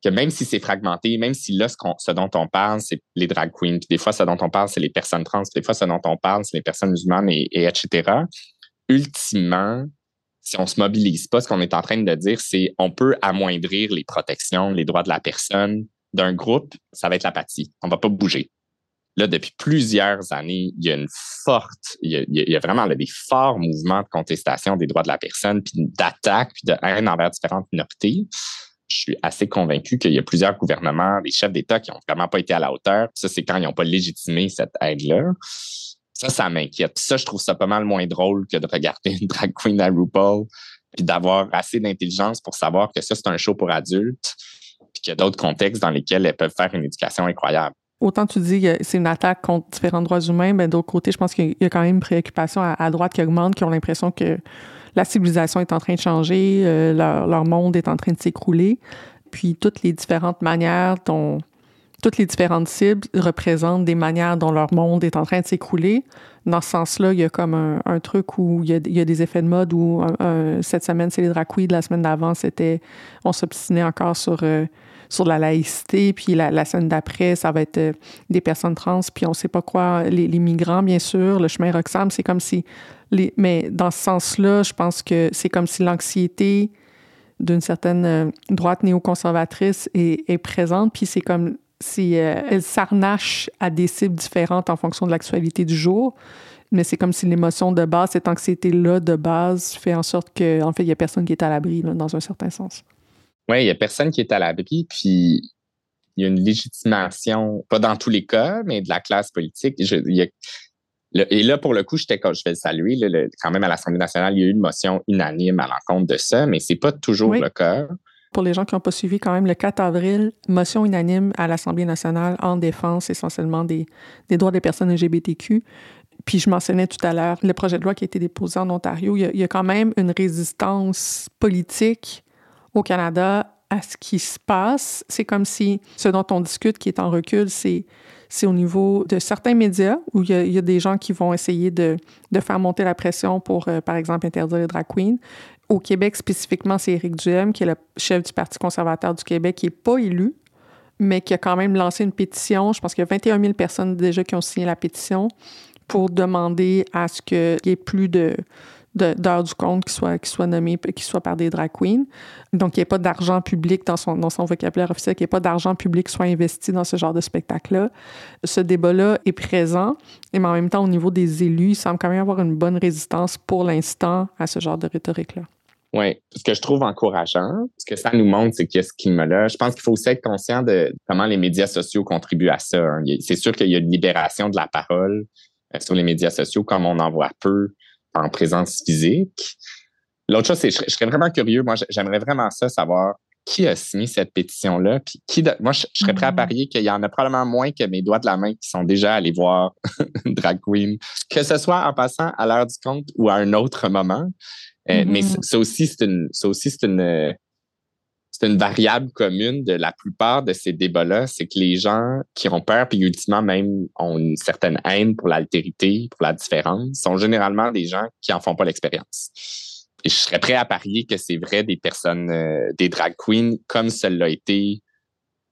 S5: que même si c'est fragmenté, même si là, ce, dont on parle, c'est les drag queens, puis des fois, ce dont on parle, c'est les personnes trans, puis des fois, ce dont on parle, c'est les personnes musulmanes, et, et etc. Ultimement, si on se mobilise pas, ce qu'on est en train de dire, c'est on peut amoindrir les protections, les droits de la personne d'un groupe, ça va être l'apathie. On va pas bouger là, depuis plusieurs années, il y a une forte, il y a, vraiment des forts mouvements de contestation des droits de la personne, puis d'attaque, puis de haine envers différentes minorités. Je suis assez convaincu qu'il y a plusieurs gouvernements, des chefs d'État qui n'ont vraiment pas été à la hauteur. Ça, c'est quand ils n'ont pas légitimé cette aide-là. Ça, ça m'inquiète. Ça, je trouve ça pas mal moins drôle que de regarder une drag queen à RuPaul, puis d'avoir assez d'intelligence pour savoir que ça, c'est un show pour adultes, puis qu'il y a d'autres contextes dans lesquels elles peuvent faire une éducation incroyable
S4: autant tu dis que c'est une attaque contre différents droits humains, mais d'autre côté, je pense qu'il y a quand même une préoccupation à, droite qui augmente, qui ont l'impression que la civilisation est en train de changer, euh, leur, monde est en train de s'écrouler. Puis toutes les différentes manières dont toutes les différentes cibles représentent des manières dont leur monde est en train de s'écrouler. Dans ce sens-là, il y a comme un, truc où il y, a, des effets de mode où cette semaine, c'est les drag la semaine d'avant, c'était on s'obstinait encore sur euh, sur la laïcité, puis la, semaine d'après, ça va être euh, des personnes trans, puis on sait pas quoi, les, migrants, bien sûr, le chemin Roxham, c'est comme si... Mais dans ce sens-là, je pense que c'est comme si l'anxiété d'une certaine euh, droite néoconservatrice est, est présente, puis c'est comme si euh, elle s'arnache à des cibles différentes en fonction de l'actualité du jour. Mais c'est comme si l'émotion de base, cette anxiété-là de base, fait en sorte qu'en en fait, il n'y a personne qui est à l'abri, dans un certain sens.
S5: Oui, il n'y a personne qui est à l'abri. Puis il y a une légitimation, pas dans tous les cas, mais de la classe politique. et là, pour le coup, j'étais, je vais le saluer, quand même à l'Assemblée nationale, il y a eu une motion unanime à l'encontre de ça, mais c'est pas toujours le cas.
S4: Pour les gens qui n'ont pas suivi, quand même, le 4 avril, motion unanime à l'Assemblée nationale en défense essentiellement des, des droits des personnes LGBTQ. Puis je mentionnais tout à l'heure le projet de loi qui a été déposé en Ontario. Il y a, quand même une résistance politique au Canada à ce qui se passe. C'est comme si ce dont on discute qui est en recul, c'est c'est au niveau de certains médias où il y, a, des gens qui vont essayer de, de faire monter la pression pour, euh, par exemple, interdire les drag queens. Au Québec, spécifiquement, c'est Éric Duhem, qui est le chef du Parti conservateur du Québec, qui n'est pas élu, mais qui a quand même lancé une pétition. Je pense qu'il y a 21 000 personnes déjà qui ont signé la pétition pour demander à ce qu'il y ait plus de d'heures du compte qui soient qui soit nommées, qui soit par des drag queens. Donc, il n'y ait pas d'argent public dans son, dans son vocabulaire officiel, qu'il n'y ait pas d'argent public soit investi dans ce genre de spectacle-là. Ce débat-là est présent, mais en même temps, au niveau des élus, il semble quand même avoir une bonne résistance pour l'instant à ce genre de rhétorique-là.
S5: Oui, ce que je trouve encourageant, ce que ça nous montre, c'est qu'est-ce qui me l'a. Je pense qu'il faut aussi être conscient de comment les médias sociaux contribuent à ça. Hein. C'est sûr qu'il y a une libération de la parole euh, sur les médias sociaux, comme on en voit peu en présence physique. L'autre chose, c'est je, je serais vraiment curieux. Moi, j'aimerais vraiment ça, savoir qui a signé cette pétition-là. Puis qui moi, je, serais prêt à mm-hmm. parier qu'il y en a probablement moins que mes doigts de la main qui sont déjà allés voir Drag Queen, que ce soit en passant à l'heure du compte ou à un autre moment. Euh, mais mm-hmm. ça aussi, c'est une, ça aussi, c'est une, c'est une variable commune de la plupart de ces débats-là, c'est que les gens qui ont peur, puis ultimement même ont une certaine haine pour l'altérité, pour la différence, sont généralement des gens qui en font pas l'expérience. Et je serais prêt à parier que c'est vrai des personnes, euh, des drag queens, comme celle-là été,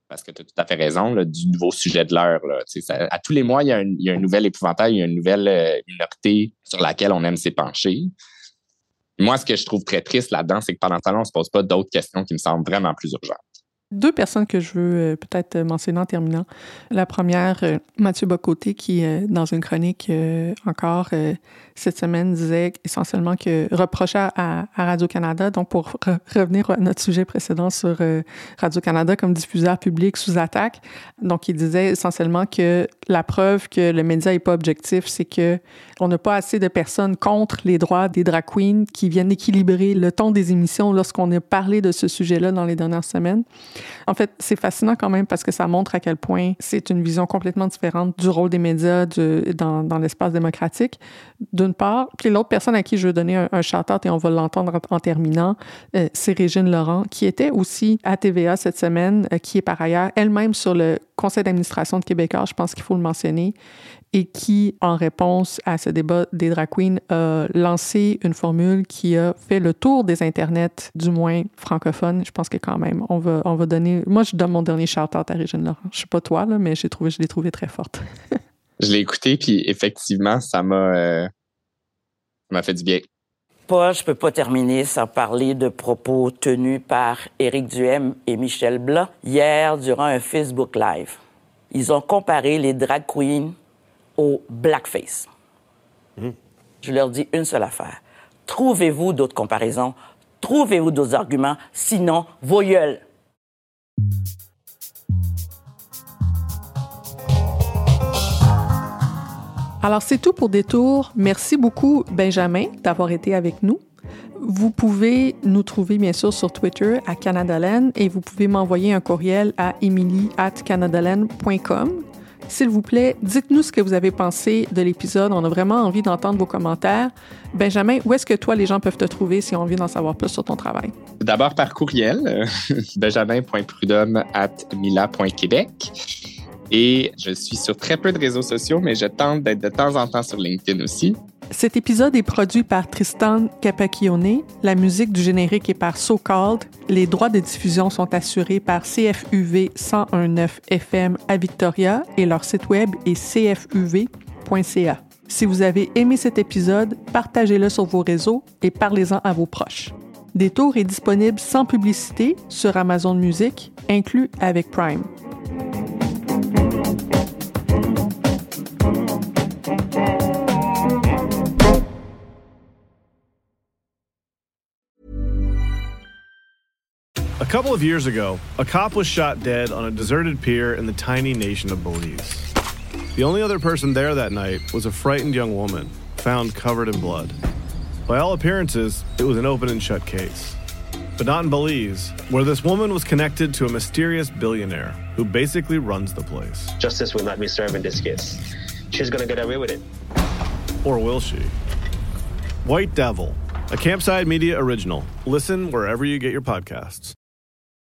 S5: parce que tu as tout à fait raison, du nouveau sujet de l'heure. À tous les mois, il y, a un, il y, a un, nouvel épouvantail, il y a une nouvelle euh, minorité sur laquelle on aime s'épancher. Moi, ce que je trouve très triste là-dedans, c'est que pendant ce temps-là, on ne se pose pas d'autres questions qui me semblent vraiment plus urgentes.
S4: Deux personnes que je veux euh, peut-être mentionner en terminant. La première, euh, Mathieu Bocoté, qui, euh, dans une chronique encore cette semaine, disait essentiellement que reprochait à, Radio-Canada, donc pour revenir à notre sujet précédent sur Radio-Canada comme diffuseur public sous attaque, donc il disait essentiellement que la preuve que le média n'est pas objectif, c'est que on n'a pas assez de personnes contre les droits des drag queens qui viennent équilibrer le ton des émissions lorsqu'on a parlé de ce sujet-là dans les dernières semaines. En fait, c'est fascinant quand même parce que ça montre à quel point c'est une vision complètement différente du rôle des médias dans l'espace démocratique, d'une part. Puis l'autre personne à qui je veux donner un, shout-out, et on va l'entendre en, terminant, euh, c'est Régine Laurent, qui était aussi à TVA cette semaine, euh, qui est par ailleurs elle-même sur le conseil d'administration de Québécois, je pense qu'il faut le mentionner, et qui, en réponse à ce débat des drag queens, a lancé une formule qui a fait le tour des internets, du moins francophones. Je pense que quand même, on va, on va donner... Moi, je donne mon dernier shout-out à Régine Laurent. Je sais pas toi, là, mais trouvé, je l'ai trouvé très forte.
S5: je l'ai écouté, puis effectivement, ça m'a euh, m'a fait du bien.
S14: Pas, je peux pas terminer sans parler de propos tenus par Éric Duhem et Michel Blanc hier durant un Facebook Live. Ils ont comparé les drag queens au blackface. Hmm. Je leur dis une seule affaire. Trouvez-vous d'autres comparaisons, trouvez-vous d'autres arguments, sinon, vos gueules.
S4: Alors, c'est tout pour Détour. Merci beaucoup, Benjamin, d'avoir été avec nous. Vous pouvez nous trouver, bien sûr, sur Twitter à Canadalen et vous pouvez m'envoyer un courriel à emily at canadalen.com. S'il vous plaît, dites-nous ce que vous avez pensé de l'épisode. On a vraiment envie d'entendre vos commentaires. Benjamin, où est-ce que toi, les gens peuvent te trouver si on a envie d'en savoir plus sur ton travail?
S5: D'abord par courriel, benjamin.prudhomme. Et je suis sur très peu de réseaux sociaux, mais je tente d'être de temps en temps sur LinkedIn aussi.
S4: Cet épisode est produit par Tristan Capacchione. La musique du générique est par So Called. Les droits de diffusion sont assurés par CFUV 1019 FM à Victoria et leur site web est cfuv.ca. Si vous avez aimé cet épisode, partagez-le sur vos réseaux et parlez-en à vos proches. Détour est disponible sans publicité sur Amazon Music, inclus avec Prime.
S2: Couple of years ago, a cop was shot dead on a deserted pier in the tiny nation of Belize. The only other person there that night was a frightened young woman, found covered in blood. By all appearances, it was an open and shut case. But not in Belize, where this woman was connected to a mysterious billionaire who basically runs the place.
S3: Justice will not be served in this case. She's going to get away with it.
S2: Or will she? White Devil, a Campside Media original. Listen wherever you get your podcasts.